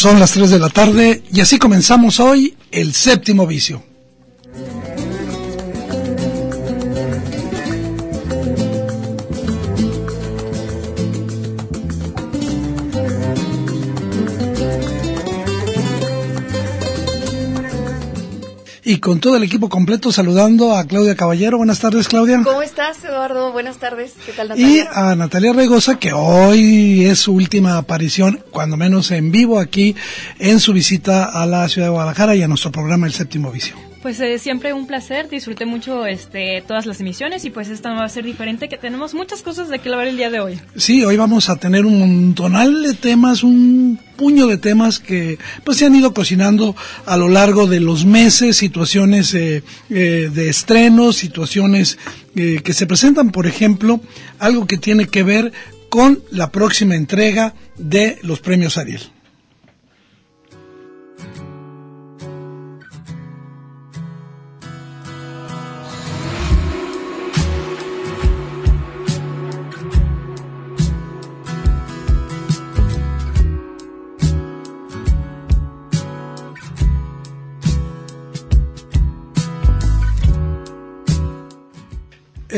Son las 3 de la tarde y así comenzamos hoy el séptimo vicio. Y con todo el equipo completo saludando a Claudia Caballero. Buenas tardes, Claudia. ¿Cómo estás, Eduardo? Buenas tardes. ¿Qué tal, Natalia? Y a Natalia Regosa, que hoy es su última aparición, cuando menos en vivo, aquí en su visita a la ciudad de Guadalajara y a nuestro programa El Séptimo Vicio. Pues eh, siempre un placer, disfruté mucho este, todas las emisiones y pues esta va a ser diferente, que tenemos muchas cosas de que hablar el día de hoy. Sí, hoy vamos a tener un montonal de temas, un puño de temas que pues se han ido cocinando a lo largo de los meses, situaciones eh, eh, de estrenos, situaciones que se presentan, por ejemplo, algo que tiene que ver con la próxima entrega de los premios Ariel.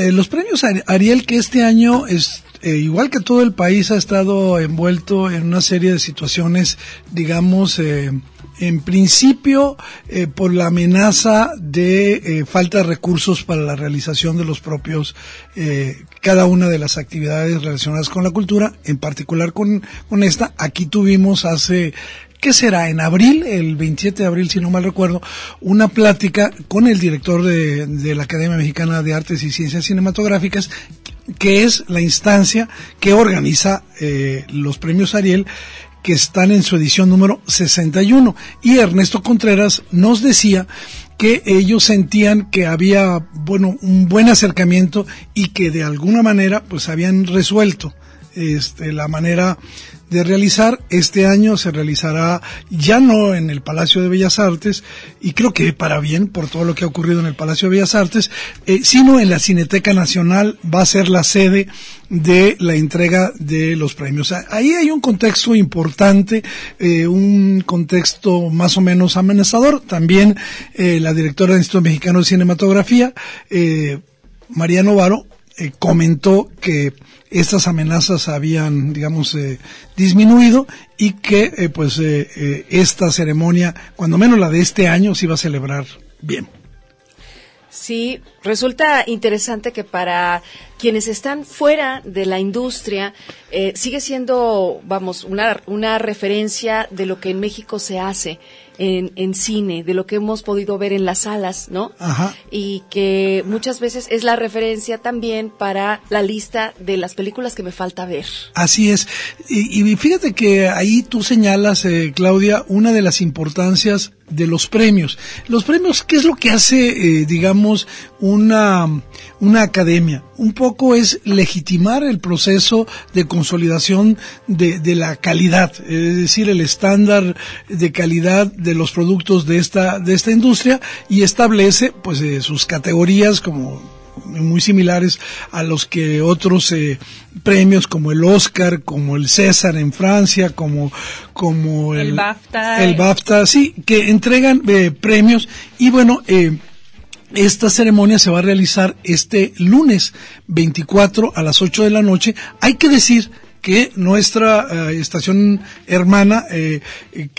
Eh, los premios Ariel que este año es eh, igual que todo el país ha estado envuelto en una serie de situaciones, digamos, eh, en principio por la amenaza de falta de recursos para la realización de los propios, cada una de las actividades relacionadas con la cultura, en particular con, con esta. Aquí tuvimos hace ¿qué será? En abril, el 27 de abril, si no mal recuerdo, una plática con el director de, la Academia Mexicana de Artes y Ciencias Cinematográficas, que es la instancia que organiza eh, los premios Ariel que están en su edición número 61. Y Ernesto Contreras nos decía que ellos sentían que había, bueno, un buen acercamiento y que de alguna manera pues habían resuelto este, la manera de realizar. Este año se realizará ya no en el Palacio de Bellas Artes, y creo que para bien por todo lo que ha ocurrido en el Palacio de Bellas Artes, eh, sino en la Cineteca Nacional va a ser la sede de la entrega de los premios. Ahí hay un contexto importante, eh, un contexto más o menos amenazador. También eh, la directora del Instituto Mexicano de Cinematografía, María Novaro, comentó que estas amenazas habían, digamos, eh, disminuido y que, eh, pues, eh, esta ceremonia, cuando menos la de este año, se iba a celebrar bien. Sí, resulta interesante que para quienes están fuera de la industria sigue siendo, vamos, una, una referencia de lo que en México se hace en, en, cine, de lo que hemos podido ver en las salas, ¿no? Ajá. Y que muchas veces es la referencia también para la lista de las películas que me falta ver. Así es. Y, y fíjate que ahí tú señalas, eh, Claudia, una de las importancias de los premios. Los premios, ¿qué es lo que hace, eh, digamos, una, una academia? Un poco es legitimar el proceso de consolidación de, de la calidad, es decir, el estándar de calidad de los productos de esta, de esta industria y establece, pues, eh, sus categorías como muy similares a los que otros eh, premios como el Oscar, como el César en Francia, como, como El BAFTA. el BAFTA, sí, que entregan eh, premios y bueno, eh, esta ceremonia se va a realizar este lunes 24 a las 8 de la noche. Hay que decir que nuestra eh, estación hermana, eh,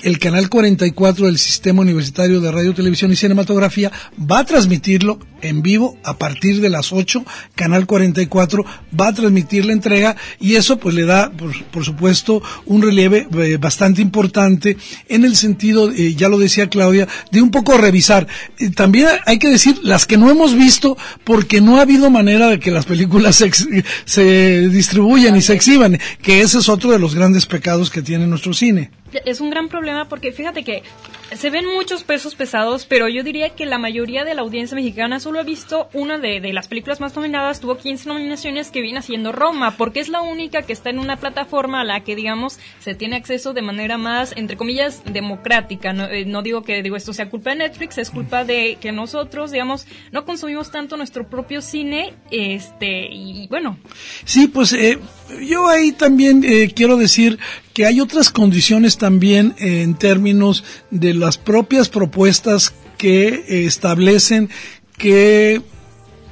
el canal 44 del Sistema Universitario de Radio, Televisión y Cinematografía, va a transmitirlo en vivo a partir de las 8. Canal 44 va a transmitir la entrega y eso pues le da, por, supuesto, un relieve eh, bastante importante en el sentido, ya lo decía Claudia, de un poco revisar. También hay que decir las que no hemos visto porque no ha habido manera de que las películas se, se distribuyan y se exhiban, que ese es otro de los grandes pecados que tiene nuestro cine. Es un gran problema porque fíjate que se ven muchos pesos pesados, pero yo diría que la mayoría de la audiencia mexicana solo ha visto una de, las películas más nominadas, tuvo 15 nominaciones que viene haciendo Roma, porque es la única que está en una plataforma a la que, digamos, se tiene acceso de manera más, entre comillas, democrática. No, eh, no digo que digo esto sea culpa de Netflix, es culpa de que nosotros, digamos, no consumimos tanto nuestro propio cine, este, y bueno, Sí, pues eh, yo ahí también eh, quiero decir que hay otras condiciones también eh, en términos de las propias propuestas que eh, establecen que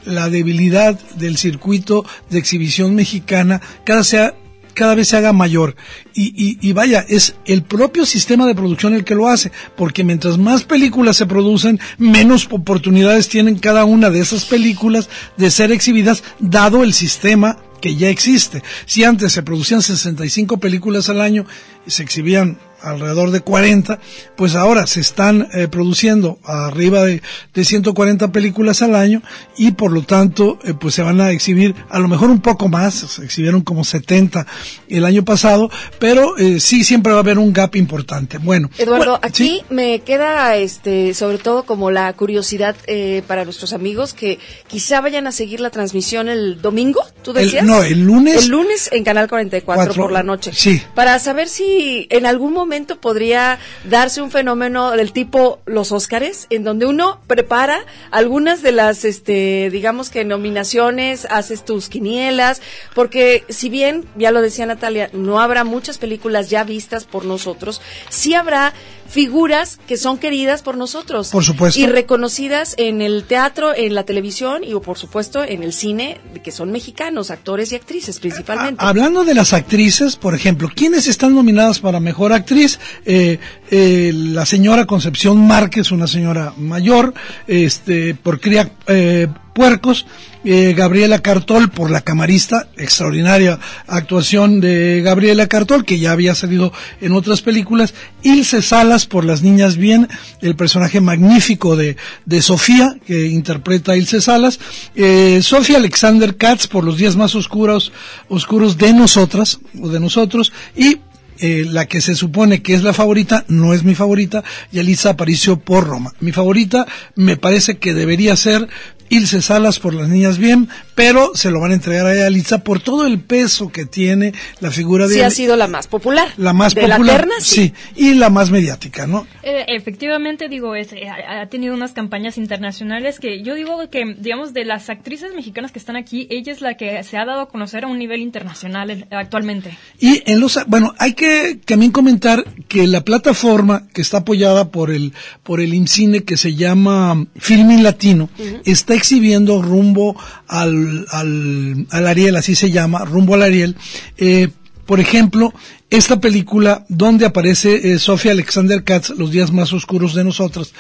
la debilidad del circuito de exhibición mexicana cada sea cada vez se haga mayor. Y, y, y vaya, es el propio sistema de producción el que lo hace, porque mientras más películas se producen, menos oportunidades tienen cada una de esas películas de ser exhibidas, dado el sistema que ya existe. Si antes se producían 65 películas al año se exhibían alrededor de 40, pues ahora se están eh, produciendo arriba de, de 140 películas al año y por lo tanto eh, pues se van a exhibir a lo mejor un poco más, se exhibieron como 70 el año pasado, pero eh, sí siempre va a haber un gap importante. Bueno, Eduardo, bueno, aquí sí. me queda, este, sobre todo como la curiosidad eh, para nuestros amigos que quizá vayan a seguir la transmisión el domingo, ¿tú El- decías? no, el lunes. El lunes en Canal 44 Cuatro, por la noche. sí. Para saber si en algún momento podría darse un fenómeno del tipo los Óscares, en donde uno prepara algunas de las, este, digamos que nominaciones, haces tus quinielas, porque si bien, ya lo decía Natalia, no habrá muchas películas ya vistas por nosotros, sí habrá figuras que son queridas por nosotros. Por supuesto. Y reconocidas en el teatro, en la televisión y, por supuesto, en el cine, que son mexicanos, actores y actrices principalmente. A- Hablando de las actrices, por ejemplo, ¿quiénes están nominadas para mejor actriz? Eh, eh, la señora Concepción Márquez, una señora mayor, este, por Cría eh, Puercos, eh, Gabriela Cartol por la camarista, extraordinaria actuación de Gabriela Cartol, que ya había salido en otras películas, Ilse Salas por Las Niñas Bien, el personaje magnífico de, de Sofía, que interpreta a Ilse Salas, Sofía Alexander Katz por Los Días Más Oscuros, oscuros de Nosotras, o de nosotros, y eh, la que se supone que es la favorita, no es mi favorita, Yalitza Aparicio por Roma. Mi favorita me parece que debería ser Ilse Salas por las niñas bien, pero se lo van a entregar a Yalitza por todo el peso que tiene la figura de sí ha sido la más popular. la más de popular, la terna, sí. y la más mediática, ¿no? Eh, efectivamente, digo, es, eh, ha, tenido unas campañas internacionales que yo digo que, digamos, de las actrices mexicanas que están aquí, ella es la que se ha dado a conocer a un nivel internacional actualmente. Y en los, bueno, hay que también comentar que la plataforma que está apoyada por el, por el IMCINE que se llama Filmin Latino, está exhibiendo rumbo al, al, al Ariel, así se llama, rumbo al Ariel, eh, por ejemplo, esta película donde aparece eh, Sofía Alexander Katz, Los días más oscuros de nosotros,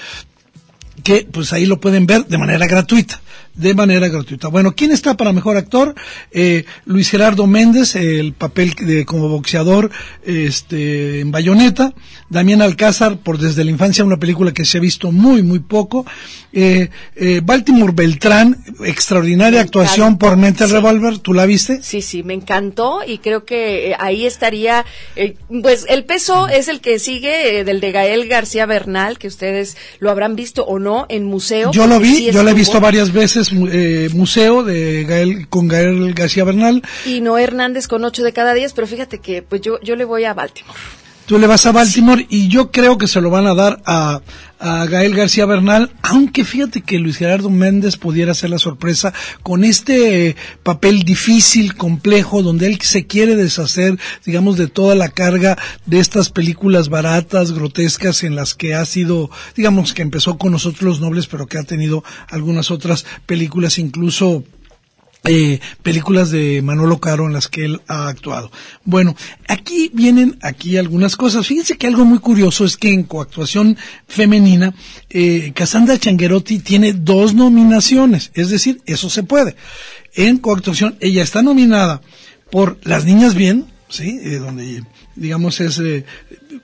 que pues ahí lo pueden ver de manera gratuita, de manera gratuita. Bueno, ¿quién está para mejor actor? Eh, Luis Gerardo Méndez, el papel de como boxeador este, en Bayonetta, Damián Alcázar por Desde la Infancia, una película que se ha visto muy, muy poco, eh, eh, Baltimore Beltrán, extraordinaria Me actuación encantó, por Mente sí. Revolver, ¿tú la viste? Sí, sí, me encantó y creo que eh, ahí estaría, eh, pues el peso es el que sigue del de Gael García Bernal, que ustedes lo habrán visto o no en museo. Yo lo vi, sí yo la he visto varias veces, eh, museo de Gael, con Gael García Bernal, Y Noé Hernández con ocho de cada diez, pero fíjate que pues yo, yo le voy a Baltimore. Tú le vas a Baltimore y yo creo que se lo van a dar a, a Gael García Bernal, aunque fíjate que Luis Gerardo Méndez pudiera ser la sorpresa con este eh, papel difícil, complejo, donde él se quiere deshacer, digamos, de toda la carga de estas películas baratas, grotescas, en las que ha sido, digamos, que empezó con nosotros los nobles, pero que ha tenido algunas otras películas, incluso eh, películas de Manolo Caro en las que él ha actuado. Bueno, aquí vienen aquí algunas cosas. Fíjense que algo muy curioso es que en coactuación femenina, eh, Cassandra Changuerotti tiene dos nominaciones, es decir, eso se puede. En coactuación, ella está nominada por Las Niñas Bien, sí, eh, donde digamos es eh,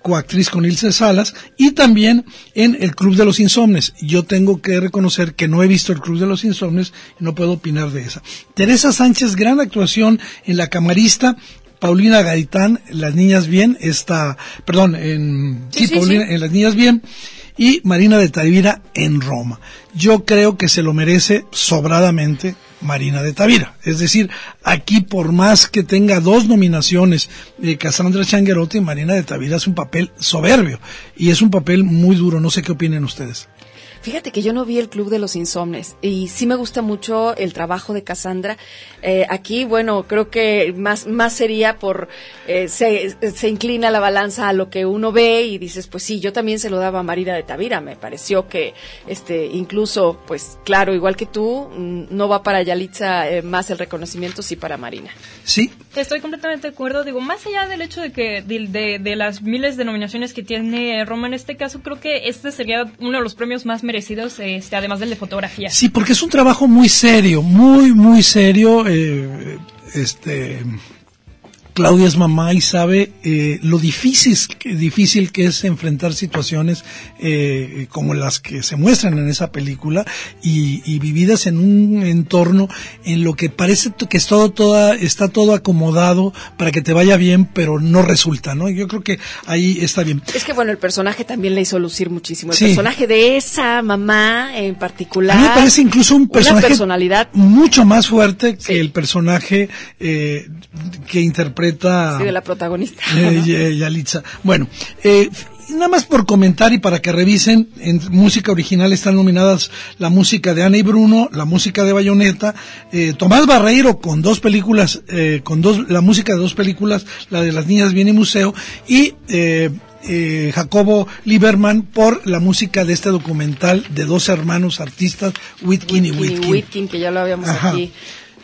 coactriz con Ilse Salas y también en El Club de los Insomnes. Yo tengo que reconocer que no he visto El Club de los Insomnes y no puedo opinar de esa. Teresa Sánchez, gran actuación en La Camarista. Paulina Gaitán, Las Niñas Bien, esta, perdón, en, sí, Paulina, en Las Niñas Bien, y Marina de Tavira en Roma. Yo creo que se lo merece sobradamente Marina de Tavira. Es decir, aquí por más que tenga dos nominaciones de Cassandra Changuerotti, Marina de Tavira es un papel soberbio y es un papel muy duro. No sé qué opinen ustedes. Fíjate que yo no vi el Club de los Insomnes y sí me gusta mucho el trabajo de Cassandra. Eh, aquí, bueno, creo que más, más sería por, eh, se, se, inclina la balanza a lo que uno ve y dices, pues sí, yo también se lo daba a Marina de Tavira. Me pareció que, este, incluso, pues claro, igual que tú, mm, no va para Yalitza eh, más el reconocimiento, sí para Marina. Sí. Estoy completamente de acuerdo. Digo, más allá del hecho de que, de, de, de las miles de nominaciones que tiene Roma en este caso, creo que este sería uno de los premios más merecidos este, además del de fotografía. Sí, porque es un trabajo muy serio, muy, muy serio. Eh, este Claudia es mamá y sabe eh, lo difícil, difícil que es enfrentar situaciones eh, como las que se muestran en esa película y, y, vividas en un entorno en lo que parece que es todo, toda, está todo acomodado para que te vaya bien, pero no resulta, ¿no? Yo creo que ahí está bien. Es que bueno, el personaje también le hizo lucir muchísimo. El sí. personaje de esa mamá en particular. A mí me parece incluso un personaje personalidad mucho más fuerte que el personaje eh, que interpreta Sí, de la protagonista. Eh, Yalitza. Bueno, eh, nada más por comentar y para que revisen, en música original están nominadas la música de Ana y Bruno, la música de Bayonetta, eh, Tomás Barreiro con dos películas, eh, con dos, la música de dos películas, la de las niñas viene museo, y eh, eh, Jacobo Lieberman por la música de este documental de dos hermanos artistas, Whitkin, y Whitkin. Whitkin, que ya lo habíamos Ajá. aquí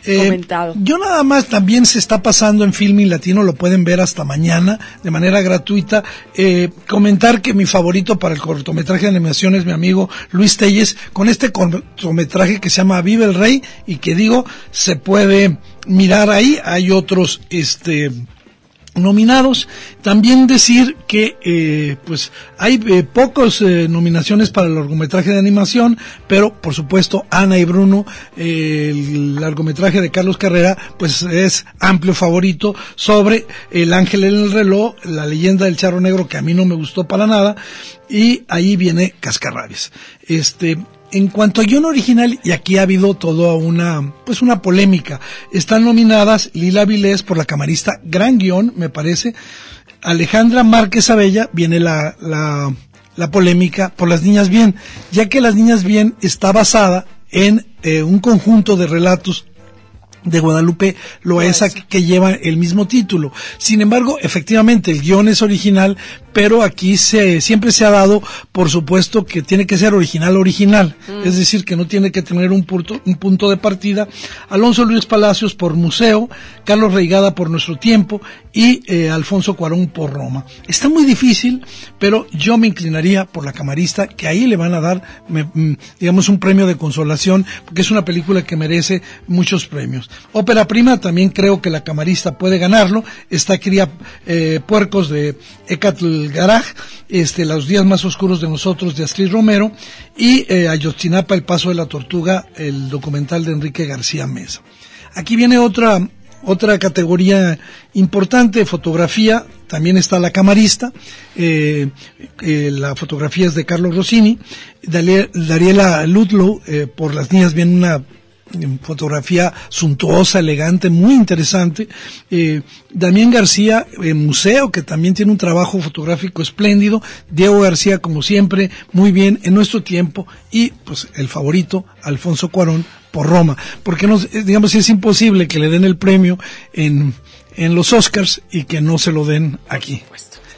comentado. Eh, yo nada más también se está pasando en Filming Latino, lo pueden ver hasta mañana de manera gratuita. Eh, comentar que mi favorito para el cortometraje de animación es mi amigo Luis Telles con este cortometraje que se llama Vive el Rey y que digo se puede mirar ahí. Hay otros, este, nominados. También decir que eh, pues hay eh, pocos eh, nominaciones para el largometraje de animación, pero por supuesto Ana y Bruno, eh, el largometraje de Carlos Carrera, pues es amplio favorito sobre El ángel en el reloj, la leyenda del charro negro que a mí no me gustó para nada, y ahí viene Cascarrabias. Este, en cuanto a guion original, y aquí ha habido toda una, pues una polémica, están nominadas Lila Vilés por la camarista Gran Guión, me parece, Alejandra Márquez Abella, viene la, la, la polémica por Las Niñas Bien, ya que Las Niñas Bien está basada en eh, un conjunto de relatos de Guadalupe Loesa que, que lleva el mismo título. Sin embargo, efectivamente, el guion es original, pero aquí se, siempre se ha dado, por supuesto, que tiene que ser original original, mm. es decir, que no tiene que tener un punto, un punto de partida. Alonso Luis Palacios por Museo, Carlos Reigada por Nuestro Tiempo y eh, Alfonso Cuarón por Roma. Está muy difícil, pero yo me inclinaría por la camarista, que ahí le van a dar, me, mm, digamos, un premio de consolación, porque es una película que merece muchos premios. Ópera prima, también creo que la camarista puede ganarlo. Está Cría eh, Puercos de Ecatl Garaj, este, Los días más oscuros de nosotros de Astrid Romero y eh, Ayotzinapa, El paso de la tortuga, el documental de Enrique García Mesa. Aquí viene otra otra categoría importante, fotografía, también está la camarista, eh, eh, la fotografía es de Carlos Rossini, Dariela Ludlow, eh, por las niñas viene una fotografía suntuosa, elegante, muy interesante. Eh, Damián García, en Museo, que también tiene un trabajo fotográfico espléndido. Diego García, como siempre, muy bien en nuestro tiempo. Y, pues, el favorito, Alfonso Cuarón, por Roma. Porque, eh, digamos, es imposible que le den el premio en, en los Oscars y que no se lo den aquí.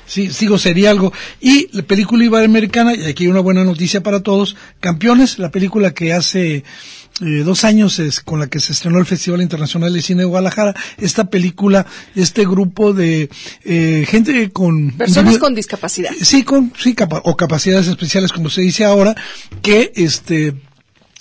Sí, sigo sería algo. Y la película iberoamericana, y aquí hay una buena noticia para todos, Campeones, la película que hace eh, dos años es con la que se estrenó el Festival Internacional de Cine de Guadalajara, esta película, este grupo de eh, gente con... Personas con discapacidad. Sí, con, sí, o capacidades especiales, como se dice ahora, que este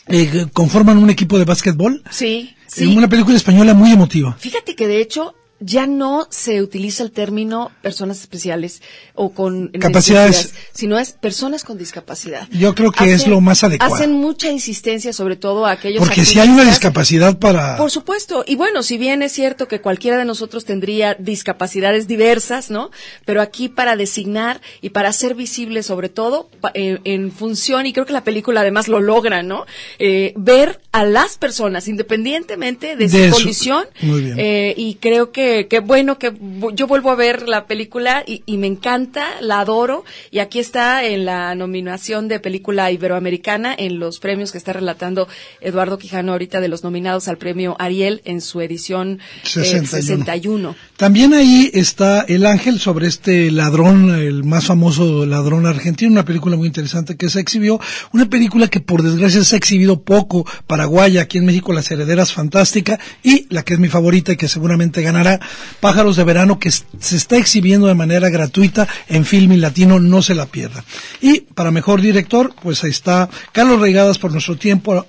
eh, conforman un equipo de básquetbol. Sí, sí. Una película española muy emotiva. Fíjate que de hecho ya no se utiliza el término personas especiales o con capacidades, sino es personas con discapacidad. Yo creo que es lo más adecuado. Hacen mucha insistencia sobre todo a aquellos Porque si hay una discapacidad para Por supuesto, y bueno, si bien es cierto que cualquiera de nosotros tendría discapacidades diversas, ¿no? Pero aquí para designar y para ser visible sobre todo eh, en función y creo que la película además lo logra, ¿no? Eh, ver a las personas independientemente de, su condición eh, y creo que que, bueno que yo vuelvo a ver la película y, me encanta, la adoro y aquí está en la nominación de película iberoamericana en los premios que está relatando Eduardo Quijano ahorita de los nominados al premio Ariel en su edición 61. Eh, También ahí está El Ángel sobre este ladrón, el más famoso ladrón argentino, una película muy interesante que se exhibió, una película que por desgracia se ha exhibido poco, Paraguay, aquí en México Las Herederas Fantástica y la que es mi favorita y que seguramente ganará Pájaros de Verano, que se está exhibiendo de manera gratuita en Filmin Latino, no se la pierda. Y para mejor director, pues ahí está Carlos Reigadas por Nuestro Tiempo,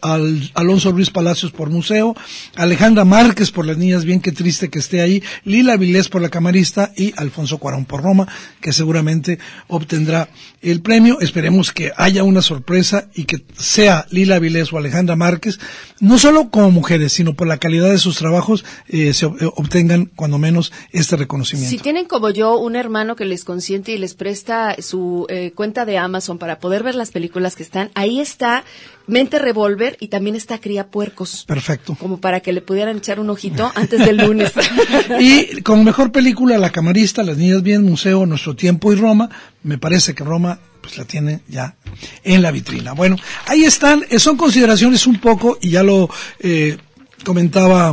Alonso Ruiz Palacios por Museo, Alejandra Márquez por Las Niñas, bien que triste que esté ahí, Lila Vilés por La Camarista y Alfonso Cuarón por Roma, que seguramente obtendrá el premio. Esperemos que haya una sorpresa y que sea Lila Vilés o Alejandra Márquez, no solo como mujeres, sino por la calidad de sus trabajos, eh, se obtengan cuando menos este reconocimiento. Si tienen como yo un hermano que les consiente y les presta su eh, cuenta de Amazon para poder ver las películas que están, ahí está Mente Revolver y también está Cría Puercos. Perfecto. Como para que le pudieran echar un ojito antes del lunes. y con mejor película, La Camarista, Las Niñas Bien, Museo, Nuestro Tiempo y Roma, me parece que Roma pues la tiene ya en la vitrina. Bueno, ahí están, eh, son consideraciones un poco, y ya lo eh, comentaba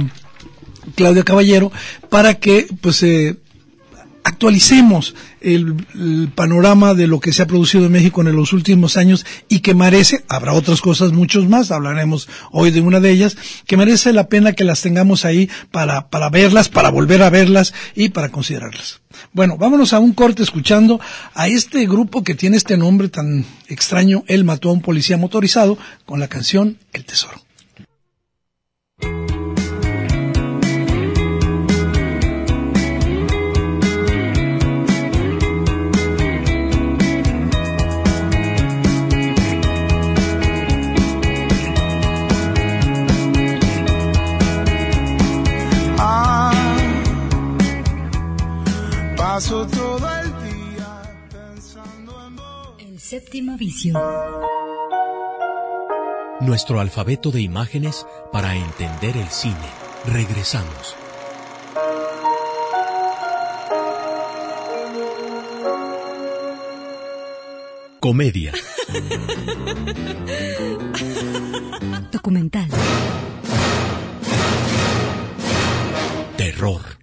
Claudia Caballero, para que pues eh, actualicemos el, panorama de lo que se ha producido en México en los últimos años y que merece, habrá otras cosas muchos más, hablaremos hoy de una de ellas, que merece la pena que las tengamos ahí para, para verlas, para volver a verlas y para considerarlas. Bueno, vámonos a un corte escuchando a este grupo que tiene este nombre tan extraño, Él mató a un policía motorizado, con la canción El Tesoro. Paso todo el día pensando en vos. El séptimo vicio. Nuestro alfabeto de imágenes para entender el cine. Regresamos. Comedia. Documental. Terror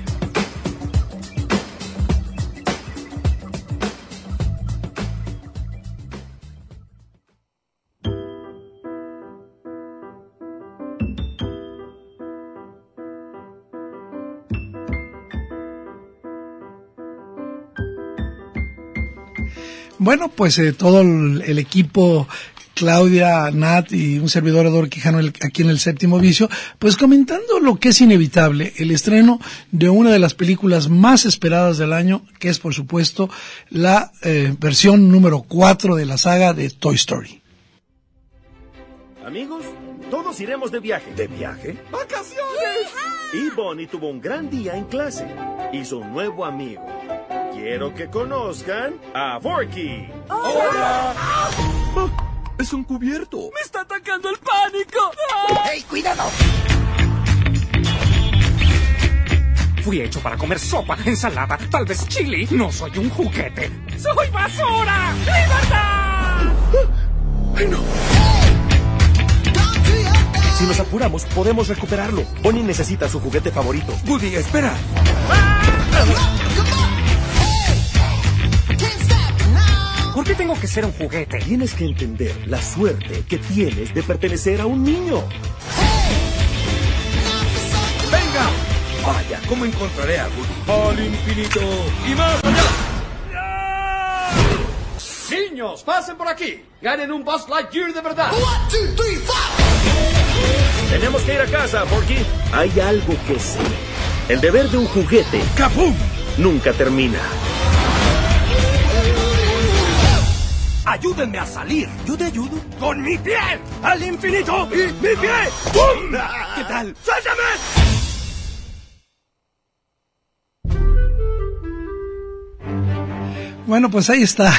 Bueno, pues eh, todo el, equipo Claudia, Nat y un servidor Eduardo Quijano aquí en el séptimo vicio, pues comentando lo que es inevitable, el estreno de una de las películas más esperadas del año, que es por supuesto la eh, versión número 4 de la saga de Toy Story. Amigos, todos iremos de viaje. ¿De viaje? ¡Vacaciones! Y Bonnie tuvo un gran día en clase. Hizo un nuevo amigo. Quiero que conozcan a Forky. ¡Hola! es un cubierto. ¡Me está atacando el pánico! ¡Hey, cuidado! Fui hecho para comer sopa, ensalada, tal vez chili. No soy un juguete. ¡Soy basura! ¡Libertad! ¡Ay, no! Si nos apuramos, podemos recuperarlo. Bonnie necesita su juguete favorito. Woody, espera. Qué tengo que ser un juguete? Tienes que entender la suerte que tienes de pertenecer a un niño. ¡Venga! Vaya, ¿cómo encontraré a Woody? Al infinito y más allá. Niños, pasen por aquí. Ganen un Buzz Lightyear de verdad. Tenemos que ir a casa, Porky. Hay algo que sé. El deber de un juguete. ¡Capum! Nunca termina. Ayúdenme a salir. Yo te ayudo. Con mi pie. Al infinito y mi pie. ¡Bum! ¿Qué tal? ¡Suéltame! Bueno, pues ahí está.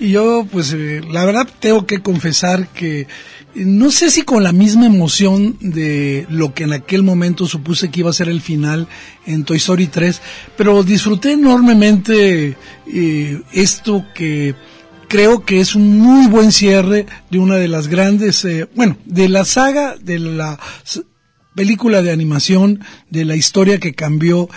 Y yo, pues, eh, la verdad tengo que confesar que no sé si con la misma emoción de lo que en aquel momento supuse que iba a ser el final en Toy Story 3, pero disfruté enormemente eh, esto que creo que es un muy buen cierre de una de las grandes, eh, bueno, de la saga de la película de animación, de la historia que cambió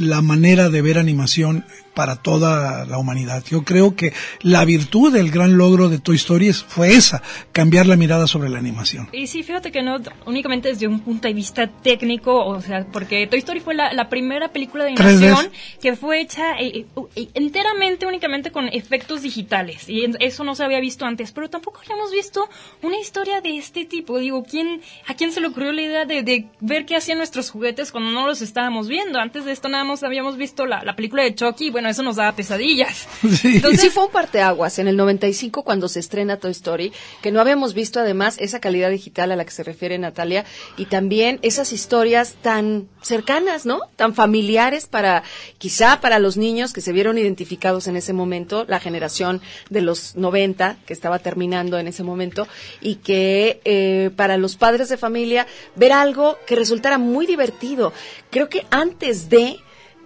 la manera de ver animación para toda la humanidad. Yo creo que la virtud del gran logro de Toy Story fue esa, cambiar la mirada sobre la animación. Y sí, fíjate que no únicamente desde un punto de vista técnico, o sea, porque Toy Story fue la, la primera película de animación que fue hecha eh, eh, enteramente, únicamente con efectos digitales. Y eso no se había visto antes, pero tampoco habíamos visto una historia de este tipo. Digo, ¿quién, ¿a quién se le ocurrió la idea de, de ver qué hacían nuestros juguetes cuando no los estábamos viendo? Antes de esto nada más habíamos visto la, la película de Chucky, bueno, eso nos daba pesadillas. Sí. Entonces sí fue un parteaguas en el 95 cuando se estrena Toy Story, que no habíamos visto además esa calidad digital a la que se refiere Natalia y también esas historias tan cercanas, ¿no? Tan familiares para quizá para los niños que se vieron identificados en ese momento, la generación de los 90 que estaba terminando en ese momento y que eh, para los padres de familia ver algo que resultara muy divertido. Creo que antes de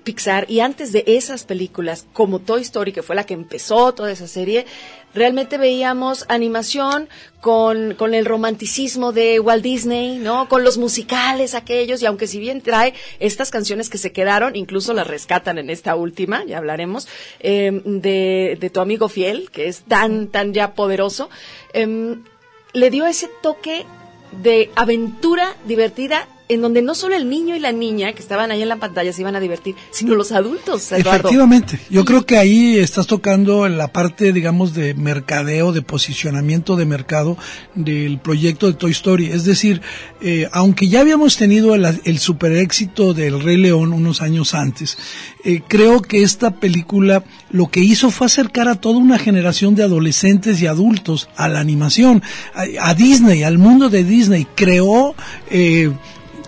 Pixar y antes de esas películas como Toy Story, que fue la que empezó toda esa serie, realmente veíamos animación con, con el romanticismo de Walt Disney, ¿no? Con los musicales aquellos, y aunque si bien trae estas canciones que se quedaron, incluso las rescatan en esta última, ya hablaremos, eh, de, de tu amigo fiel, que es tan, tan ya poderoso, eh, le dio ese toque de aventura divertida en donde no solo el niño y la niña que estaban ahí en la pantalla se iban a divertir, sino los adultos. Eduardo. Efectivamente, yo creo que ahí estás tocando la parte, digamos, de mercadeo, de posicionamiento de mercado del proyecto de Toy Story. Es decir, eh, aunque ya habíamos tenido el, el, super éxito del Rey León unos años antes, eh, creo que esta película lo que hizo fue acercar a toda una generación de adolescentes y adultos a la animación, a, a Disney, al mundo de Disney. Creó eh,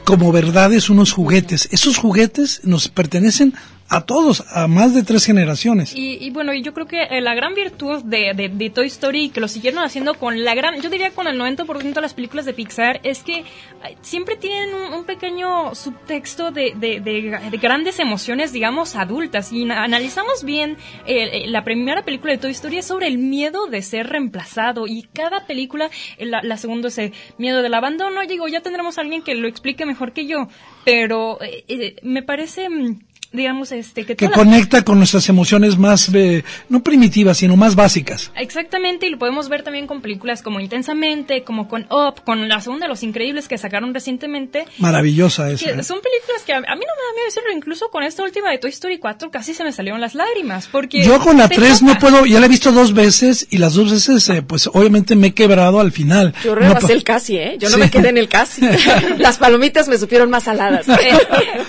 como verdades unos juguetes. Esos juguetes nos pertenecen a todos, a más de tres generaciones. Y, y bueno, yo creo que eh, la gran virtud de, de, de, Toy Story, que lo siguieron haciendo con la gran, yo diría con el 90% de las películas de Pixar, es que siempre tienen un, pequeño subtexto de, de, grandes emociones, digamos, adultas. Y analizamos bien eh, la primera película de Toy Story es sobre el miedo de ser reemplazado. Y cada película, la, la segunda es el miedo del abandono. Digo, ya tendremos a alguien que lo explique mejor que yo. Pero eh, me parece digamos, este, que, que conecta con nuestras emociones más, eh, no primitivas, sino más básicas. Exactamente, y lo podemos ver también con películas como Intensamente, como con Up, con la segunda de Los Increíbles que sacaron recientemente. Maravillosa esa. ¿eh? Son películas que a, a, mí no me da miedo decirlo, incluso con esta última de Toy Story 4 casi se me salieron las lágrimas, porque... Yo con la 3 no puedo, ya la he visto dos veces, y las dos veces, eh, pues obviamente me he quebrado al final. Yo rebasé no, el casi, ¿eh? Yo no sí. me quedé en el casi. las palomitas me supieron más saladas.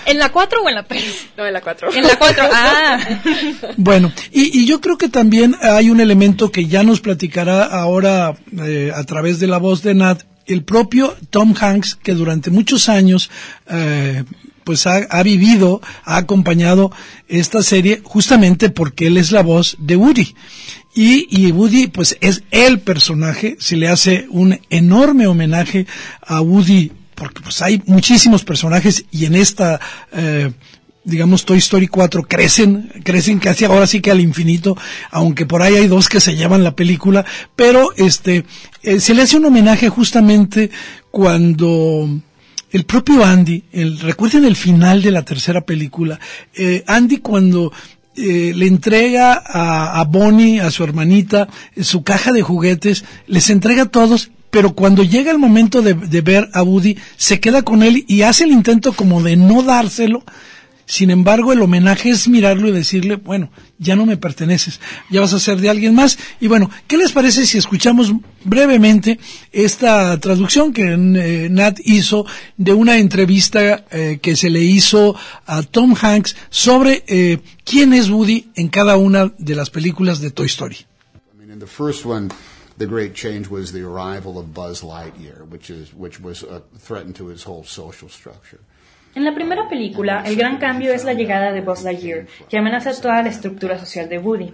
¿En la 4 o en la 3? No, en la 4. En la 4, ah. Bueno, y, y, yo creo que también hay un elemento que ya nos platicará ahora eh, a través de la voz de Nat el propio Tom Hanks, que durante muchos años eh, pues ha, ha, vivido, ha acompañado esta serie justamente porque él es la voz de Woody. Y, y Woody pues es el personaje, se le hace un enorme homenaje a Woody porque pues hay muchísimos personajes y en esta eh, digamos Toy Story 4 crecen, crecen casi ahora sí que al infinito, aunque por ahí hay dos que se llevan la película, pero este eh, se le hace un homenaje justamente cuando el propio Andy, el, recuerden el final de la tercera película, eh, Andy cuando eh, le entrega a, Bonnie, a su hermanita, su caja de juguetes, les entrega a todos, pero cuando llega el momento de, de ver a Woody, se queda con él y hace el intento como de no dárselo, sin embargo, el homenaje es mirarlo y decirle, bueno, ya no me perteneces, ya vas a ser de alguien más. Y bueno, ¿qué les parece si escuchamos brevemente esta traducción que eh, Nat hizo de una entrevista eh, que se le hizo a Tom Hanks sobre eh, quién es Woody en cada una de las películas de Toy Story? I mean, the great change was the arrival of Buzz Lightyear, which was a threat to his whole social structure. En la primera película, el gran cambio es la llegada de Buzz Lightyear, que amenaza toda la estructura social de Woody.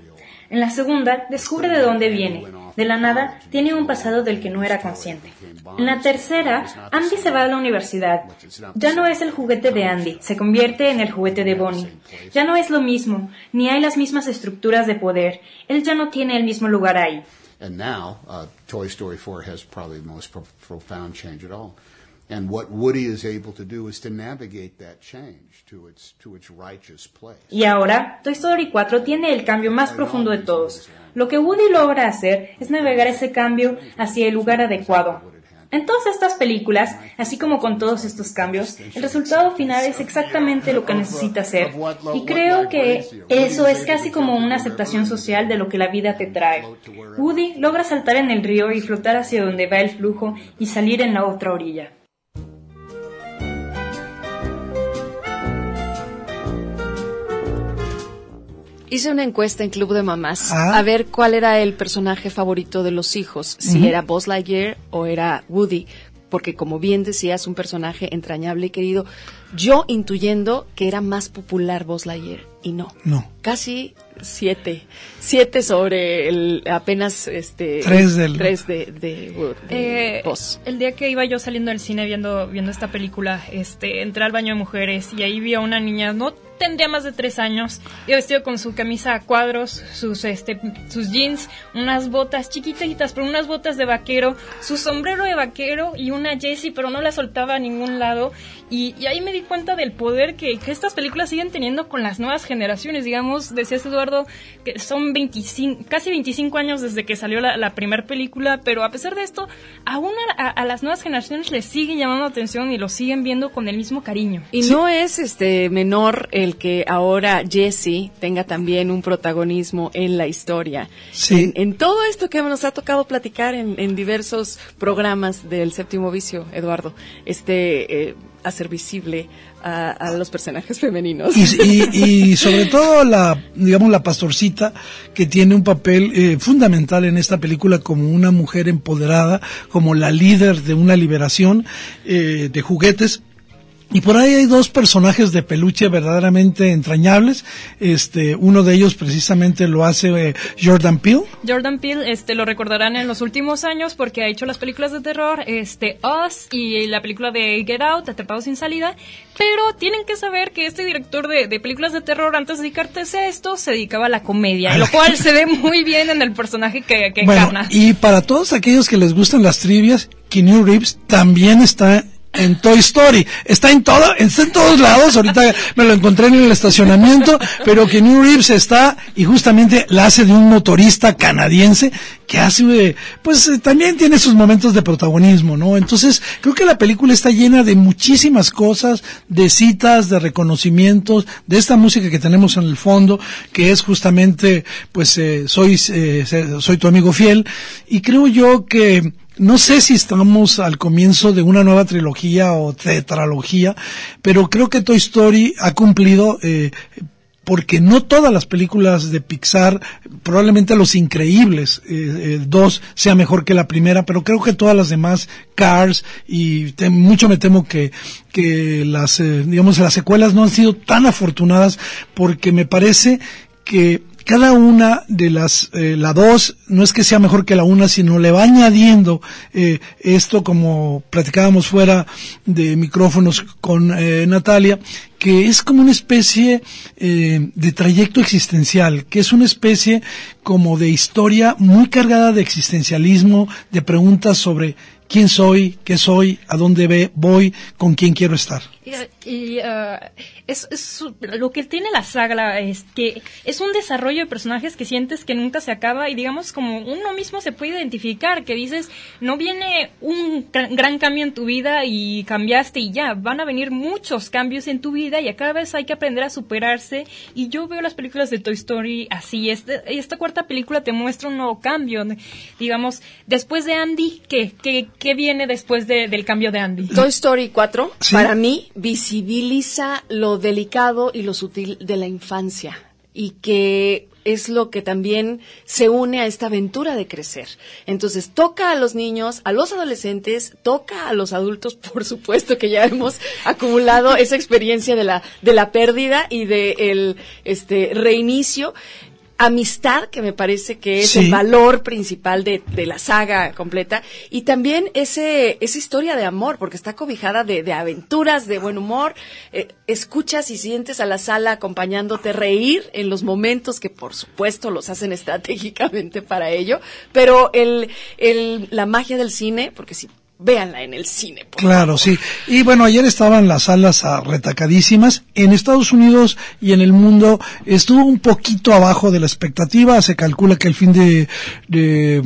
En la segunda, descubre de dónde viene. De la nada, tiene un pasado del que no era consciente. En la tercera, Andy se va a la universidad. Ya no es el juguete de Andy, se convierte en el juguete de Bonnie. Ya no es lo mismo, ni hay las mismas estructuras de poder. Él ya no tiene el mismo lugar ahí. And now, uh, Toy Story 4 has probably the most pro profound change at all. And what Woody is able to do is to navigate that change to its, to its righteous place. Y ahora, Toy Story 4 tiene el cambio más profundo de todos. Lo que Woody logra hacer es navegar ese cambio hacia el lugar adecuado. En todas estas películas, así como con todos estos cambios, el resultado final es exactamente lo que necesita ser. Y creo que eso es casi como una aceptación social de lo que la vida te trae. Woody logra saltar en el río y flotar hacia donde va el flujo y salir en la otra orilla. Hice una encuesta en Club de Mamás ah. a ver cuál era el personaje favorito de los hijos, si uh -huh. era Buzz Lightyear o era Woody, porque como bien decías, un personaje entrañable y querido. Yo intuyendo que era más popular Buzz Lightyear y no. No. Casi siete. Siete sobre el apenas este tres, del... tres de, de, de eh, Buzz. El día que iba yo saliendo del cine viendo, viendo esta película, este, entré al baño de mujeres y ahí vi a una niña, no tendría más de tres años, y vestido con su camisa a cuadros, sus, este, sus jeans, unas botas chiquititas, pero unas botas de vaquero, su sombrero de vaquero y una Jessie, pero no la soltaba a ningún lado. Y, y ahí me di cuenta del poder que, que, estas películas siguen teniendo con las nuevas generaciones. Digamos, decías Eduardo, que son 25, casi 25 años desde que salió la, la primera película, pero a pesar de esto, aún a, a, a, las nuevas generaciones les siguen llamando atención y lo siguen viendo con el mismo cariño. Y sí. no es este menor el que ahora Jesse tenga también un protagonismo en la historia. Sí. En, en todo esto que nos ha tocado platicar en, en diversos programas del séptimo vicio, Eduardo, este eh, hacer visible a, a, los personajes femeninos. Y, y, y, sobre todo la, digamos, la pastorcita que tiene un papel eh, fundamental en esta película como una mujer empoderada, como la líder de una liberación eh, de juguetes y por ahí hay dos personajes de peluche verdaderamente entrañables. Este, uno de ellos precisamente lo hace eh, Jordan Peele. Jordan Peele, este, lo recordarán en los últimos años porque ha hecho las películas de terror, este, Us y la película de Get Out, Atrapados sin salida. Pero tienen que saber que este director de, de películas de terror, antes de dedicarse a esto, se dedicaba a la comedia, lo cual se ve muy bien en el personaje que, que bueno, encarna. Y para todos aquellos que les gustan las trivias, Keanu Reeves también está en Toy Story. Está en todo, está en todos lados. Ahorita me lo encontré en el estacionamiento, pero que New Reeves está y justamente la hace de un motorista canadiense que hace, pues también tiene sus momentos de protagonismo, ¿no? Entonces, creo que la película está llena de muchísimas cosas, de citas, de reconocimientos, de esta música que tenemos en el fondo, que es justamente, pues, eh, soy, eh, soy tu amigo fiel. Y creo yo que, no sé si estamos al comienzo de una nueva trilogía o tetralogía, pero creo que Toy Story ha cumplido eh, porque no todas las películas de Pixar, probablemente Los Increíbles eh, eh, dos sea mejor que la primera, pero creo que todas las demás, Cars y mucho me temo que que las eh, digamos las secuelas no han sido tan afortunadas porque me parece que cada una de las, eh, la dos, no es que sea mejor que la una, sino le va añadiendo eh, esto, como platicábamos fuera de micrófonos con eh, Natalia, que es como una especie eh, de trayecto existencial, que es una especie como de historia muy cargada de existencialismo, de preguntas sobre quién soy, qué soy, a dónde voy, con quién quiero estar. Y, uh, es, lo que tiene la saga es que es un desarrollo de personajes que sientes que nunca se acaba y digamos como uno mismo se puede identificar, que dices, no viene un gran, cambio en tu vida y cambiaste y ya, van a venir muchos cambios en tu vida y a cada vez hay que aprender a superarse. Y yo veo las películas de Toy Story así, este, esta cuarta película te muestra un nuevo cambio, digamos, después de Andy, ¿qué, qué, qué viene después de, del cambio de Andy? Toy Story 4, para mí, visibiliza lo delicado y lo sutil de la infancia y que es lo que también se une a esta aventura de crecer. Entonces, toca a los niños, a los adolescentes, toca a los adultos, por supuesto que ya hemos acumulado esa experiencia de la, de la pérdida y de el, este, reinicio amistad, que me parece que es Sí. el valor principal de, de la saga completa, y también ese, esa historia de amor, porque está cobijada de, de aventuras, de buen humor, eh, escuchas y sientes a la sala acompañándote reír en los momentos que por supuesto los hacen estratégicamente para ello, pero el, el, la magia del cine, porque si véanla en el cine. por Claro, sí. Y bueno, ayer estaban las salas retacadísimas. En Estados Unidos y en el mundo estuvo un poquito abajo de la expectativa. Se calcula que el fin de, de,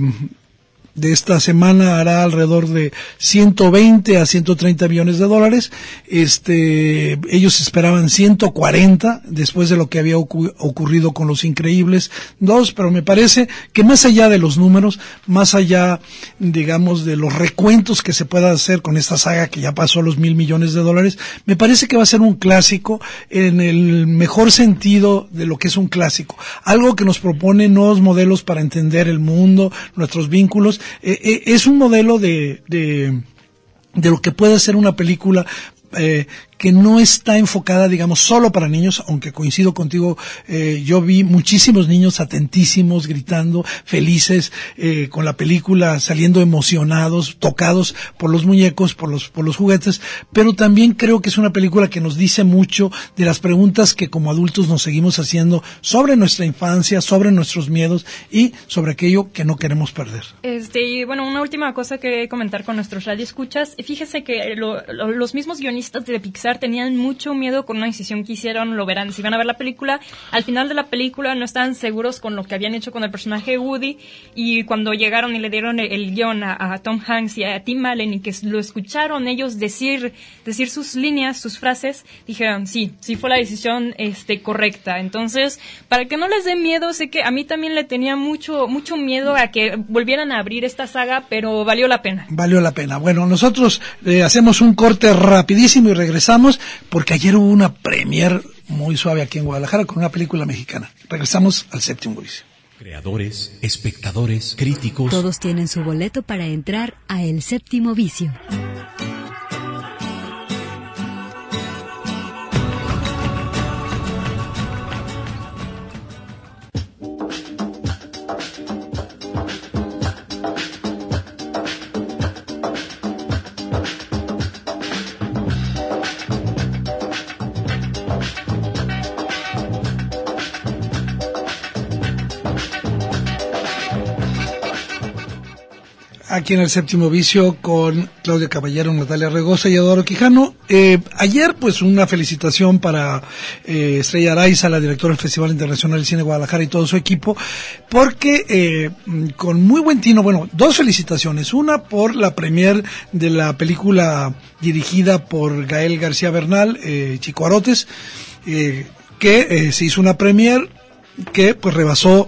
de esta semana hará alrededor de 120 a 130 millones de dólares. Este, ellos esperaban 140 después de lo que había ocu- ocurrido con Los Increíbles 2, pero me parece que más allá de los números, más allá, digamos, de los recuentos que se pueda hacer con esta saga que ya pasó los mil millones de dólares, me parece que va a ser un clásico en el mejor sentido de lo que es un clásico. Algo que nos propone nuevos modelos para entender el mundo, nuestros vínculos. Eh, eh, es un modelo de, de, de lo que puede ser una película eh, que no está enfocada, digamos, solo para niños, aunque coincido contigo, eh, yo vi muchísimos niños atentísimos, gritando, felices, eh, con la película, saliendo emocionados, tocados por los muñecos, por los, por los juguetes, pero también creo que es una película que nos dice mucho de las preguntas que como adultos nos seguimos haciendo sobre nuestra infancia, sobre nuestros miedos y sobre aquello que no queremos perder. Este, y bueno, una última cosa que comentar con nuestros radioescuchas. Fíjese que lo- lo- los mismos guionistas de Pixar tenían mucho miedo con una decisión que hicieron, lo verán si van a ver la película. Al final de la película no estaban seguros con lo que habían hecho con el personaje Woody y cuando llegaron y le dieron el, el guion a, a Tom Hanks y a Tim Allen y que lo escucharon ellos decir, decir sus líneas, sus frases, dijeron, sí, sí fue la decisión este, correcta. Entonces, para que no les dé miedo, sé que a mí también le tenía mucho, mucho miedo a que volvieran a abrir esta saga, pero valió la pena. Valió la pena. Bueno, nosotros eh, hacemos un corte rapidísimo y regresamos porque ayer hubo una premier muy suave aquí en Guadalajara con una película mexicana. Regresamos al séptimo vicio. Creadores, espectadores, críticos. Todos tienen su boleto para entrar a El Séptimo Vicio. Aquí en el séptimo vicio con Claudia Caballero, Natalia Regosa y Eduardo Quijano. Eh, ayer, pues, una felicitación para eh, Estrella Araiza, la directora del Festival Internacional de Cine Guadalajara y todo su equipo, porque eh, con muy buen tino, bueno, dos felicitaciones. Una por la premier de la película dirigida por Gael García Bernal, eh, Chico Arotes, eh, que se hizo una premier que pues rebasó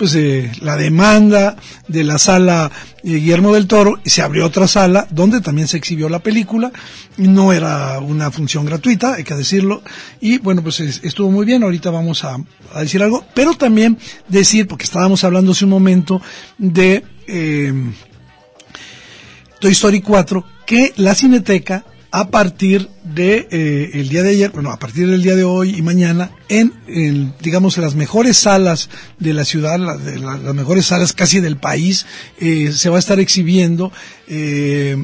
pues eh, la demanda de la sala eh, Guillermo del Toro se abrió otra sala donde también se exhibió la película no era una función gratuita hay que decirlo y bueno pues es- estuvo muy bien ahorita vamos a, a decir algo pero también decir porque estábamos hablando hace un momento de eh, Toy Story 4 que la Cineteca a partir de eh, el día de ayer, bueno, a partir del día de hoy y mañana, en, en, digamos, las mejores salas de la ciudad, la- de la- las mejores salas casi del país, eh, se va a estar exhibiendo eh,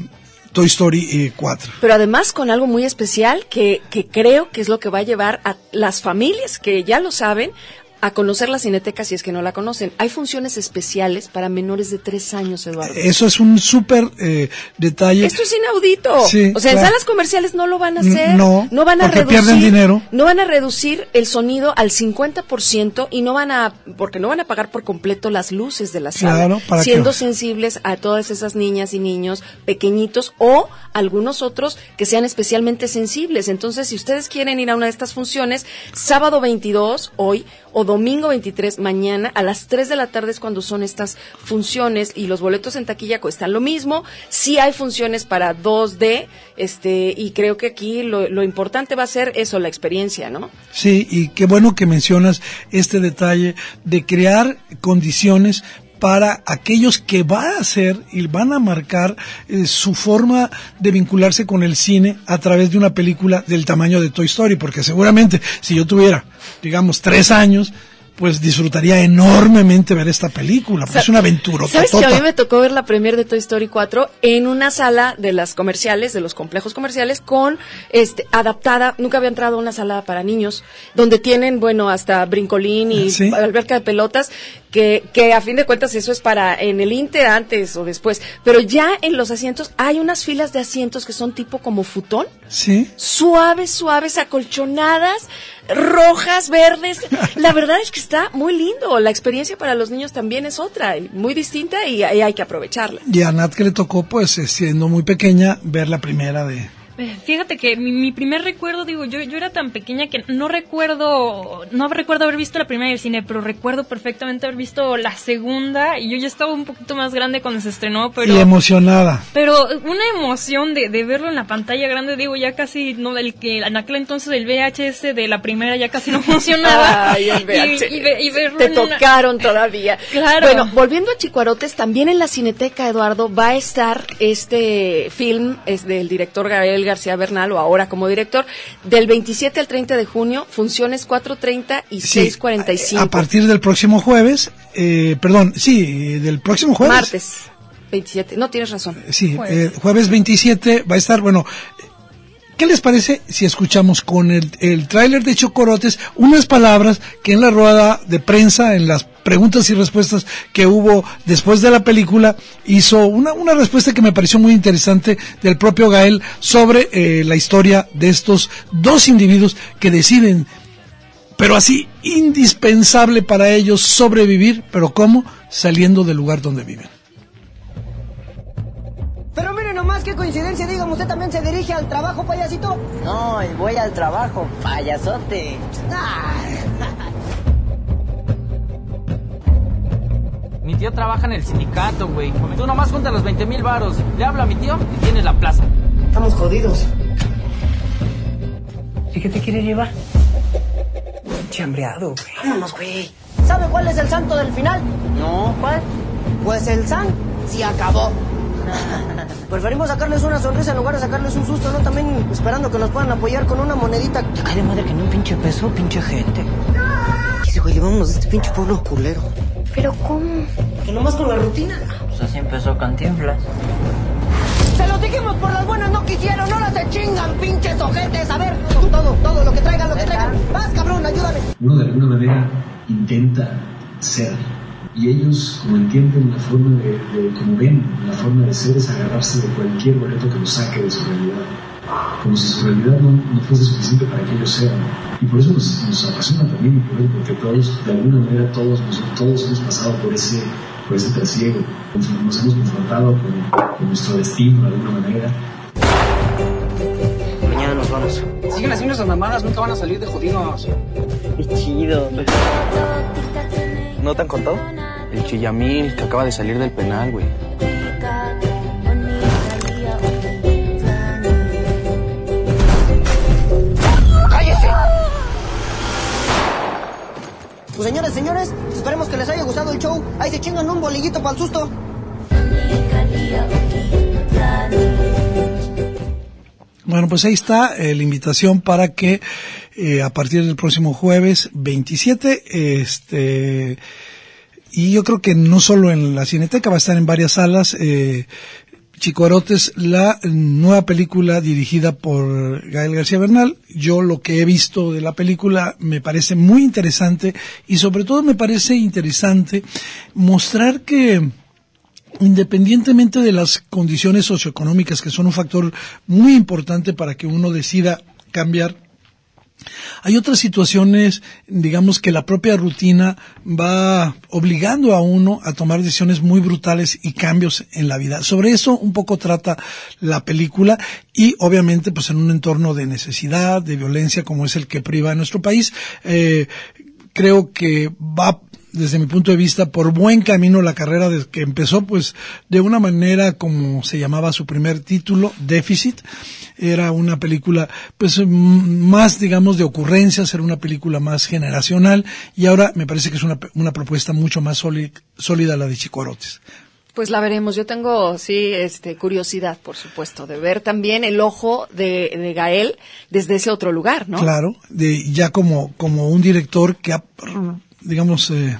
Toy Story eh, 4. Pero además con algo muy especial que creo que es lo que va a llevar a las familias que ya lo saben a conocer la cineteca si es que no la conocen. Hay funciones especiales para menores de tres años, Eduardo. Eso es un súper eh, detalle. Esto es inaudito. Sí, o sea, en salas comerciales no lo van a hacer. no, van a porque reducir. pierden dinero. No van a reducir el sonido al 50% y no van a, porque no van a pagar por completo las luces de la sala. Claro, ¿para qué? siendo sensibles a todas esas niñas y niños pequeñitos o algunos otros que sean especialmente sensibles. Entonces, si ustedes quieren ir a una de estas funciones, sábado 22, hoy, o domingo 23, mañana, a las 3 de la tarde es cuando son estas funciones y los boletos en taquilla cuestan lo mismo. Sí hay funciones para 2D, este, y creo que aquí lo, lo importante va a ser eso, la experiencia, ¿no? Sí, y qué bueno que mencionas este detalle de crear condiciones para aquellos que van a hacer y van a marcar eh, su forma de vincularse con el cine a través de una película del tamaño de Toy Story, porque seguramente si yo tuviera, digamos, tres años, pues disfrutaría enormemente ver esta película, porque es una aventura. ¿Sabes que a mí me tocó ver la premier de Toy Story 4 en una sala de las comerciales, de los complejos comerciales, con este adaptada, nunca había entrado a una sala para niños, donde tienen, bueno, hasta brincolín y Sí. alberca de pelotas, que, que a fin de cuentas eso es para en el Inter antes o después, pero ya en los asientos hay unas filas de asientos que son tipo como futón, Sí. suaves, suaves, acolchonadas, rojas, verdes. La verdad es que está muy lindo. La experiencia para los niños también es otra, muy distinta y, y hay que aprovecharla. Y a Nat que le tocó, pues eh, siendo muy pequeña, ver la primera de... Eh, Fíjate que mi, mi primer recuerdo, digo, yo, yo era tan pequeña que no recuerdo, no recuerdo haber visto la primera del cine, pero recuerdo perfectamente haber visto la segunda y yo ya estaba un poquito más grande cuando se estrenó, pero... y emocionada. Pero una emoción de, de verlo en la pantalla grande, digo, ya casi, no, el que en aquel entonces el VHS de la primera ya casi no funcionaba. Ay, el VHS. y ve- y verlo Te en una- tocaron todavía. Claro. Bueno, volviendo a Chicuarotes, también en la Cineteca, Eduardo, va a estar este film, es del director Gabriel García Bernal, o ahora como director, del 27 al 30 de junio, funciones 4.30 y Sí, 6.45. A partir del próximo jueves, eh, perdón, sí, del próximo jueves. Martes 27. No, tienes razón. Sí, Jueves. eh, jueves 27 va a estar, bueno, ¿qué les parece si escuchamos con el, el tráiler de Chocorotes unas palabras que en la rueda de prensa, en las preguntas y respuestas que hubo después de la película, hizo una, una respuesta que me pareció muy interesante del propio Gael sobre eh, la historia de estos dos individuos que deciden pero así indispensable para ellos sobrevivir, pero ¿cómo? Saliendo del lugar donde viven. Qué coincidencia, dígame, ¿usted también se dirige al trabajo, payasito? No, voy al trabajo, payasote. Mi tío trabaja en el sindicato, güey. Tú nomás junta los 20 mil varos. Le habla a mi tío y tienes la plaza. Estamos jodidos. ¿Y qué te quiere llevar? Chambreado, güey. Vámonos, güey. ¿Sabe cuál es el santo del final? No, ¿cuál? Pues el san se acabó. Preferimos sacarles una sonrisa en lugar de sacarles un susto, ¿no? También esperando que nos puedan apoyar con una monedita. Te cae de madre que no un pinche peso, pinche gente. Dice, güey, vámonos de este pinche pueblo culero. ¿Pero cómo? Que nomás con la rutina. Pues así empezó Cantinflas. Se los dijimos por las buenas, no quisieron, no las se chingan, pinches ojetes. A ver, tú todo, todo, lo que traigan, lo que traigan. Vas, cabrón, ayúdame. uno de alguna manera intenta ser. Y ellos, como entienden la forma de, de- como ven la forma de ser, es agarrarse de cualquier objeto que los saque de su realidad. Como si su realidad no, no fuese suficiente para que ellos sean. Y por eso nos, nos apasiona también, porque todos, de alguna manera, todos, nosotros, todos hemos pasado por ese, por ese trasiego. Nos, nos hemos confrontado con, con nuestro destino de alguna manera. Mañana nos vamos. Siguen haciendo esas mamadas, nunca van a salir de jodidos. Qué chido. ¿No te han contado? El Chillamil, que acaba de salir del penal, güey. ¡Cállese! Pues señores, señores, esperemos que les haya gustado el show. Ahí se chingan un bolillito para el susto. Bueno, pues ahí está eh, la invitación para que eh, a partir del próximo jueves 27, este, y yo creo que no solo en la Cineteca, va a estar en varias salas, eh, Chicoarotes, la nueva película dirigida por Gael García Bernal. Yo lo que he visto de la película me parece muy interesante y sobre todo me parece interesante mostrar que independientemente de las condiciones socioeconómicas que son un factor muy importante para que uno decida cambiar hay otras situaciones, digamos, que la propia rutina va obligando a uno a tomar decisiones muy brutales y cambios en la vida. Sobre eso un poco trata la película y obviamente pues en un entorno de necesidad, de violencia como es el que priva en nuestro país, eh, creo que va desde mi punto de vista, por buen camino la carrera de, que empezó pues de una manera como se llamaba su primer título, Déficit. Era una película pues más digamos de ocurrencias, era una película más generacional y ahora me parece que es una, una propuesta mucho más sólida la de Chico Arotes. Pues la veremos. Yo tengo, sí, este, curiosidad, por supuesto, de ver también el ojo de, de Gael desde ese otro lugar, ¿no? Claro, de, ya como, como un director que ha, digamos, eh,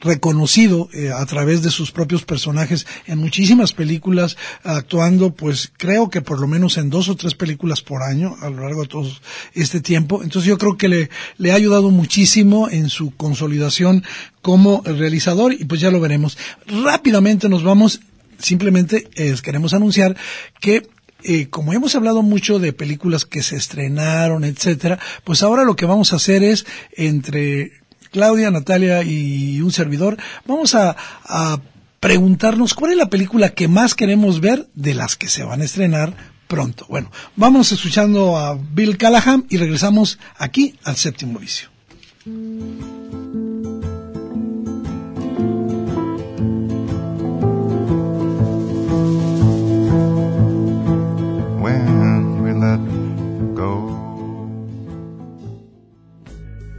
reconocido eh, a través de sus propios personajes en muchísimas películas, actuando pues creo que por lo menos en dos o tres películas por año a lo largo de todo este tiempo. Entonces yo creo que le, le ha ayudado muchísimo en su consolidación como realizador y pues ya lo veremos. Rápidamente nos vamos, simplemente eh, queremos anunciar que eh, como hemos hablado mucho de películas que se estrenaron, etcétera, pues ahora lo que vamos a hacer es entre Claudia, Natalia y un servidor, vamos a, preguntarnos cuál es la película que más queremos ver de las que se van a estrenar pronto. Bueno, vamos escuchando a Bill Callahan y regresamos aquí al séptimo vicio.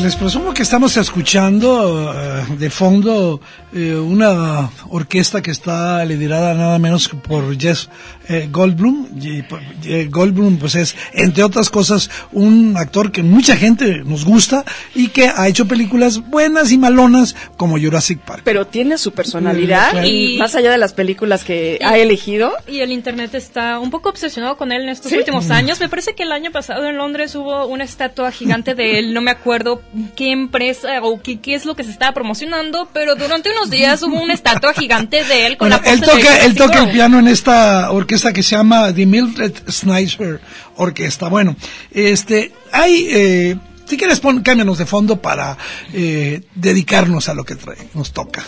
Les presumo que estamos escuchando eh, de fondo eh, una orquesta que está liderada nada menos que por Jess eh, Goldblum. Y, eh, Goldblum pues es, entre otras cosas, un actor que mucha gente nos gusta y que ha hecho películas buenas y malonas como Jurassic Park. Pero tiene su personalidad Claro. y más allá de las películas que ha elegido. Y el internet está un poco obsesionado con él en estos Sí. últimos años. Me parece que el año pasado en Londres hubo una estatua gigante de él. No me acuerdo qué empresa o qué, qué es lo que se estaba promocionando, pero durante unos días hubo una estatua gigante de él con Bueno, la él toca, él toca el piano en esta orquesta que se llama The Mildred Snyder Orquesta. Bueno, este, hay, eh, si quieres, pon, cámbianos de fondo para eh, dedicarnos a lo que trae- nos toca.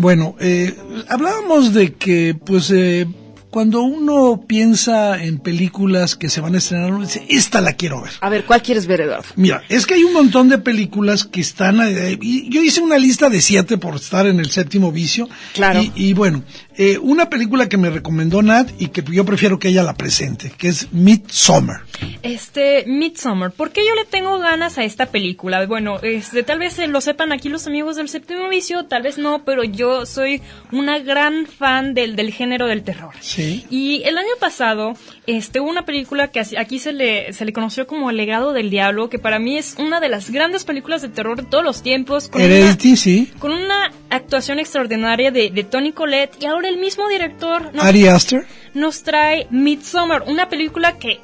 Bueno, eh, hablábamos de que, pues, eh, cuando uno piensa en películas que se van a estrenar, uno dice, esta la quiero ver. A ver, ¿cuál quieres ver, Eduardo? Mira, es que hay un montón de películas que están... eh, y yo hice una lista de siete por estar en el séptimo vicio. Claro. Y, y bueno, eh, una película que me recomendó Nat y que yo prefiero que ella la presente, que es Midsommar. Este, Midsommar. ¿Por qué yo le tengo ganas a esta película? Bueno, este, tal vez eh, lo sepan aquí los amigos del séptimo vicio, tal vez no, pero yo soy una gran fan del, del género del terror. Sí. Y el año pasado, este, hubo una película que aquí se le, se le conoció como El legado del diablo, que para mí es una de las grandes películas de terror de todos los tiempos. Con una, Heredity, sí. con una actuación extraordinaria de, de Tony Collette y ahora el mismo director nos, Ari Aster. nos trae Midsommar, una película que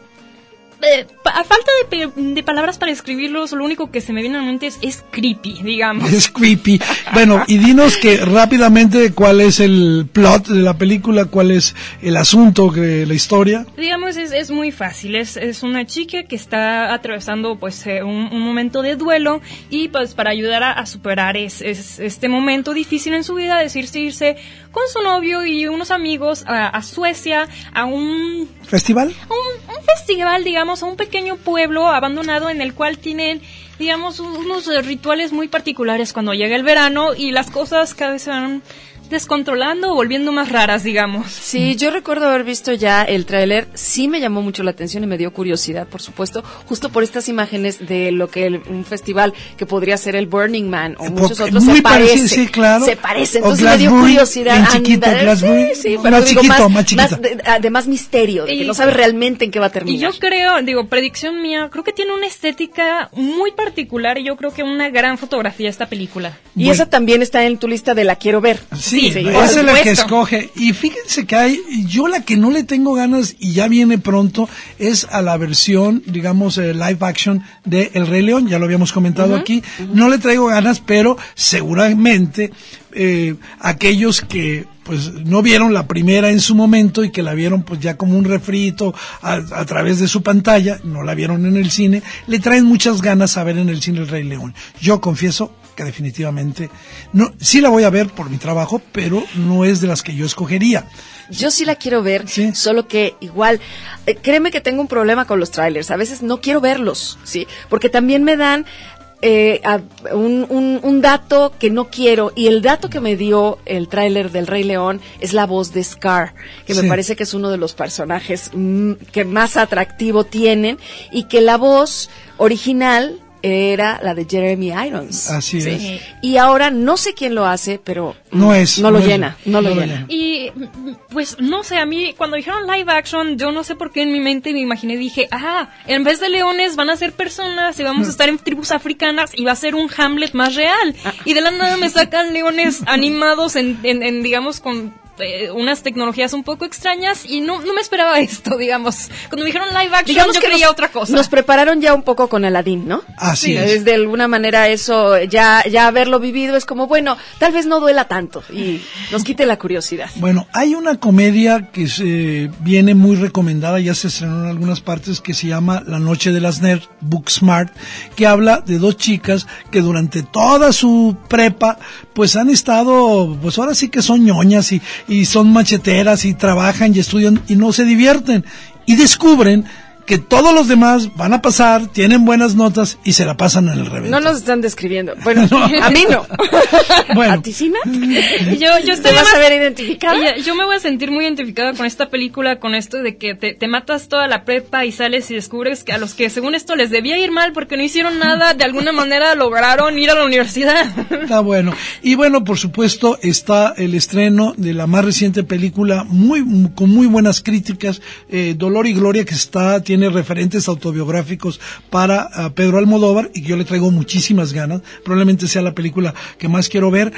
eh, a falta de, de palabras para describirlos, lo único que se me viene a la mente es, es creepy, digamos. Es creepy. Bueno, y dinos que rápidamente cuál es el plot de la película, cuál es el asunto, que, la historia. Digamos, es, es muy fácil. Es, es una chica que está atravesando pues eh, un, un momento de duelo y pues para ayudar a, a superar es- este momento difícil en su vida, decirse irse con su novio y unos amigos a, a Suecia a un ¿Festival? un, un festival, digamos, a un pequeño pueblo abandonado en el cual tienen, digamos, un- unos rituales muy particulares cuando llega el verano y las cosas cada vez se van descontrolando o volviendo más raras, digamos. Sí, yo recuerdo haber visto ya el tráiler, sí me llamó mucho la atención y me dio curiosidad, por supuesto, justo por estas imágenes de lo que el- un festival que podría ser el Burning Man o muchos otros muy se parece. parecido, sí, claro. Se parece, entonces me dio curiosidad. en chiquito, andar- sí, sí, más pero digo, chiquito, más, más chiquito. más de, ah, de más misterio, de que Y- no sabes realmente en qué va a Y terminar. yo creo, digo, predicción mía, creo que tiene una estética muy particular y yo creo que una gran fotografía esta película. y esa también está en tu lista de la quiero ver. Sí, esa es la que escoge. Y fíjense que hay, yo la que no le tengo ganas y ya viene pronto es a la versión, digamos, eh, live action de El Rey León, ya lo habíamos comentado aquí. No le traigo ganas, pero seguramente eh, aquellos que pues no vieron la primera en su momento y que la vieron pues ya como un refrito a, a través de su pantalla, no la vieron en el cine, le traen muchas ganas a ver en el cine El Rey León. Yo confieso que definitivamente no sí la voy a ver por mi trabajo, pero no es de las que yo escogería. Yo sí la quiero ver, solo que igual, eh, créeme que tengo un problema con los trailers. A veces no quiero verlos, ¿sí? Porque también me dan eh, a- un, un- un dato que no quiero. Y el dato que me dio el tráiler del Rey León es la voz de Scar, que Sí. me parece que es uno de los personajes mm, que más atractivo tienen y que la voz original era la de Jeremy Irons. Así ¿sí? es. Y ahora no sé quién lo hace, pero No mm, es, no lo no es, llena, no lo no llena. llena. Y mm, pues no sé, a mí cuando dijeron live action, yo no sé por qué en mi mente me imaginé, dije, ah, en vez de leones van a ser personas y vamos a estar en tribus africanas y va a ser un Hamlet más real. Y de la nada me sacan leones animados en, en, en, digamos, con eh, unas tecnologías un poco extrañas y no, no me esperaba esto, digamos. Cuando me dijeron live action, Digamos yo que creía nos, otra cosa. Nos prepararon ya un poco con Aladdin, ¿no? Así Sí, es. De alguna manera eso, ya, ya haberlo vivido es como, bueno, tal vez no duela tanto y nos quite la curiosidad. Bueno, hay una comedia que se viene muy recomendada, ya se estrenó en algunas partes, que se llama La Noche de las Nerds, Book Smart, que habla de dos chicas que durante toda su prepa, pues han estado, pues ahora sí que son ñoñas y, y son macheteras y trabajan y estudian y no se divierten. Y descubren que todos los demás van a pasar, tienen buenas notas y se la pasan en el revés. No nos están describiendo. Bueno, a mí no. ¿A ti sí, Nat? yo, yo estoy ¿Te vas más- a ver identificada? Yo, yo me voy a sentir muy identificada con esta película, con esto de que te, te matas toda la prepa y sales y descubres que a los que según esto les debía ir mal porque no hicieron nada, de alguna manera lograron ir a la universidad. Está bueno. Y bueno, por supuesto, está el estreno de la más reciente película, muy con muy buenas críticas, eh, Dolor y Gloria, que está tiene referentes autobiográficos para ah, Pedro Almodóvar y que yo le traigo muchísimas ganas. Probablemente sea la película que más quiero ver.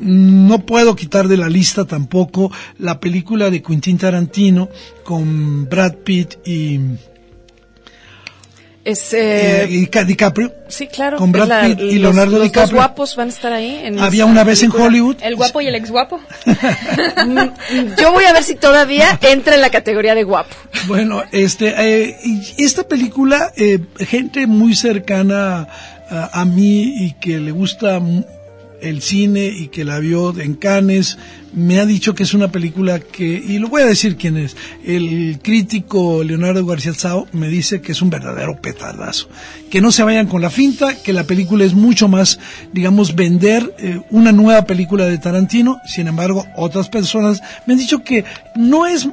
No puedo quitar de la lista tampoco la película de Quentin Tarantino con Brad Pitt y, Es, eh, eh, y Ca- DiCaprio. sí, claro. con Brad la- Pitt y los- Leonardo los DiCaprio. dos guapos van a estar ahí. En Había una vez en película. Hollywood. El guapo y el ex guapo. Yo voy a ver si todavía entra en la categoría de guapo. Bueno, este, eh, y esta película, eh, gente muy cercana a, a mí y que le gusta el cine y que la vio en Cannes, me ha dicho que es una película que, y lo voy a decir quién es, el crítico Leonardo García Sao me dice que es un verdadero petalazo. Que no se vayan con la finta, que la película es mucho más, digamos, vender eh, una nueva película de Tarantino. Sin embargo, otras personas me han dicho que no es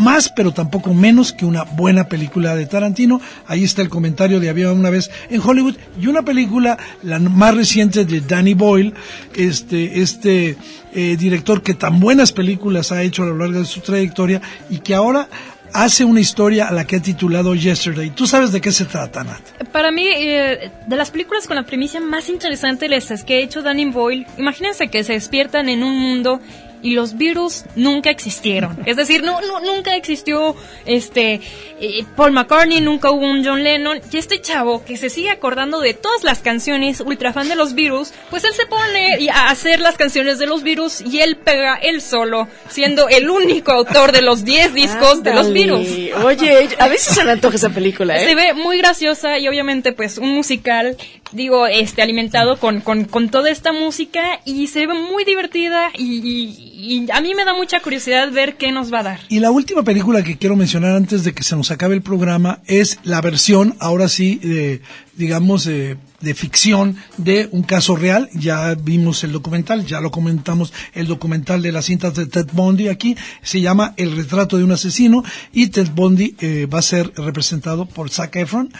más, pero tampoco menos que una buena película de Tarantino. Ahí está el comentario de Había una vez en Hollywood. Y una película, la más reciente de Danny Boyle, este, este eh, director que tan buenas películas ha hecho a lo largo de su trayectoria y que ahora hace una historia a la que ha titulado Yesterday. ¿Tú sabes de qué se trata, Nat? Para mí, eh, de las películas con la premisa más interesante les que ha hecho Danny Boyle, imagínense que se despiertan en un mundo y los virus nunca existieron. Es decir, no, nunca existió este eh, Paul McCartney, nunca hubo un John Lennon. Y este chavo que se sigue acordando de todas las canciones, ultra fan de los virus, pues él se pone a hacer las canciones de los virus y él pega él solo, siendo el único autor de los 10 discos de los virus. Oye, a veces se me antoja esa película, ¿eh? Se ve muy graciosa y obviamente pues un musical, digo, este alimentado con, con, con toda esta música y se ve muy divertida y y a mí me da mucha curiosidad ver qué nos va a dar. Y la última película que quiero mencionar antes de que se nos acabe el programa es la versión, ahora sí, de, digamos, de, ficción de un caso real. Ya vimos el documental, ya lo comentamos, el documental de las cintas de Ted Bundy aquí. Se llama El retrato de un asesino y Ted Bundy eh, va a ser representado por Zac Efron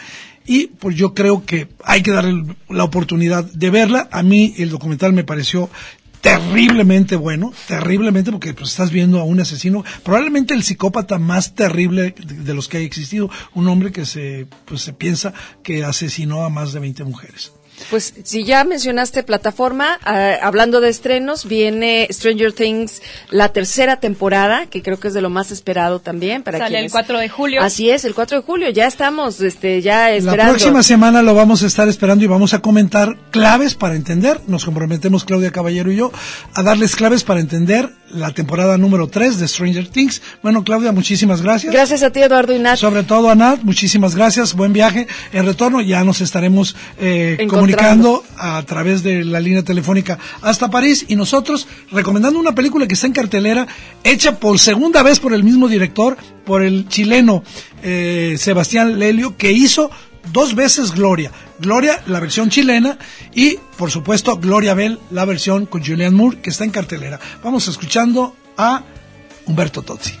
y pues yo creo que hay que darle la oportunidad de verla. A mí el documental me pareció terriblemente bueno, terriblemente porque pues, estás viendo a un asesino, probablemente el psicópata más terrible de, los que ha existido, un hombre que se, pues, se piensa que asesinó a más de 20 mujeres. Pues si ya mencionaste plataforma, ah, hablando de estrenos, viene Stranger Things la tercera temporada, que creo que es de lo más esperado también para Sale el 4 de julio. Así es, el 4 de julio, ya estamos este ya esperando. La próxima semana lo vamos a estar esperando y vamos a comentar claves para entender, nos comprometemos Claudia Caballero y yo a darles claves para entender la temporada número 3 de Stranger Things. Bueno, Claudia, muchísimas gracias. Gracias a ti, Eduardo y Nat. Sobre todo a Nat, muchísimas gracias, buen viaje. En retorno ya nos estaremos eh, comunicando a través de la línea telefónica hasta París y nosotros recomendando una película que está en cartelera, hecha por segunda vez por el mismo director, por el chileno eh, Sebastián Lelio, que hizo dos veces Gloria. Gloria, la versión chilena, y por supuesto Gloria Bell, la versión con Julianne Moore, que está en cartelera. Vamos escuchando a Humberto Tozzi.